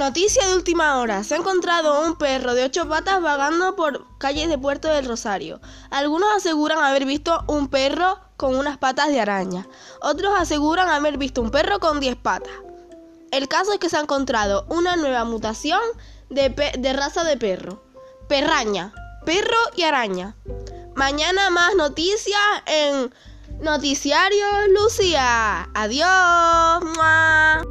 Noticia de última hora. Se ha encontrado un perro de ocho patas vagando por calles de Puerto del Rosario. Algunos aseguran haber visto un perro con unas patas de araña. Otros aseguran haber visto un perro con diez patas. El caso es que se ha encontrado una nueva mutación de, raza de perro. Perraña, perro y araña. Mañana más noticias en Noticiario Lucía. Adiós.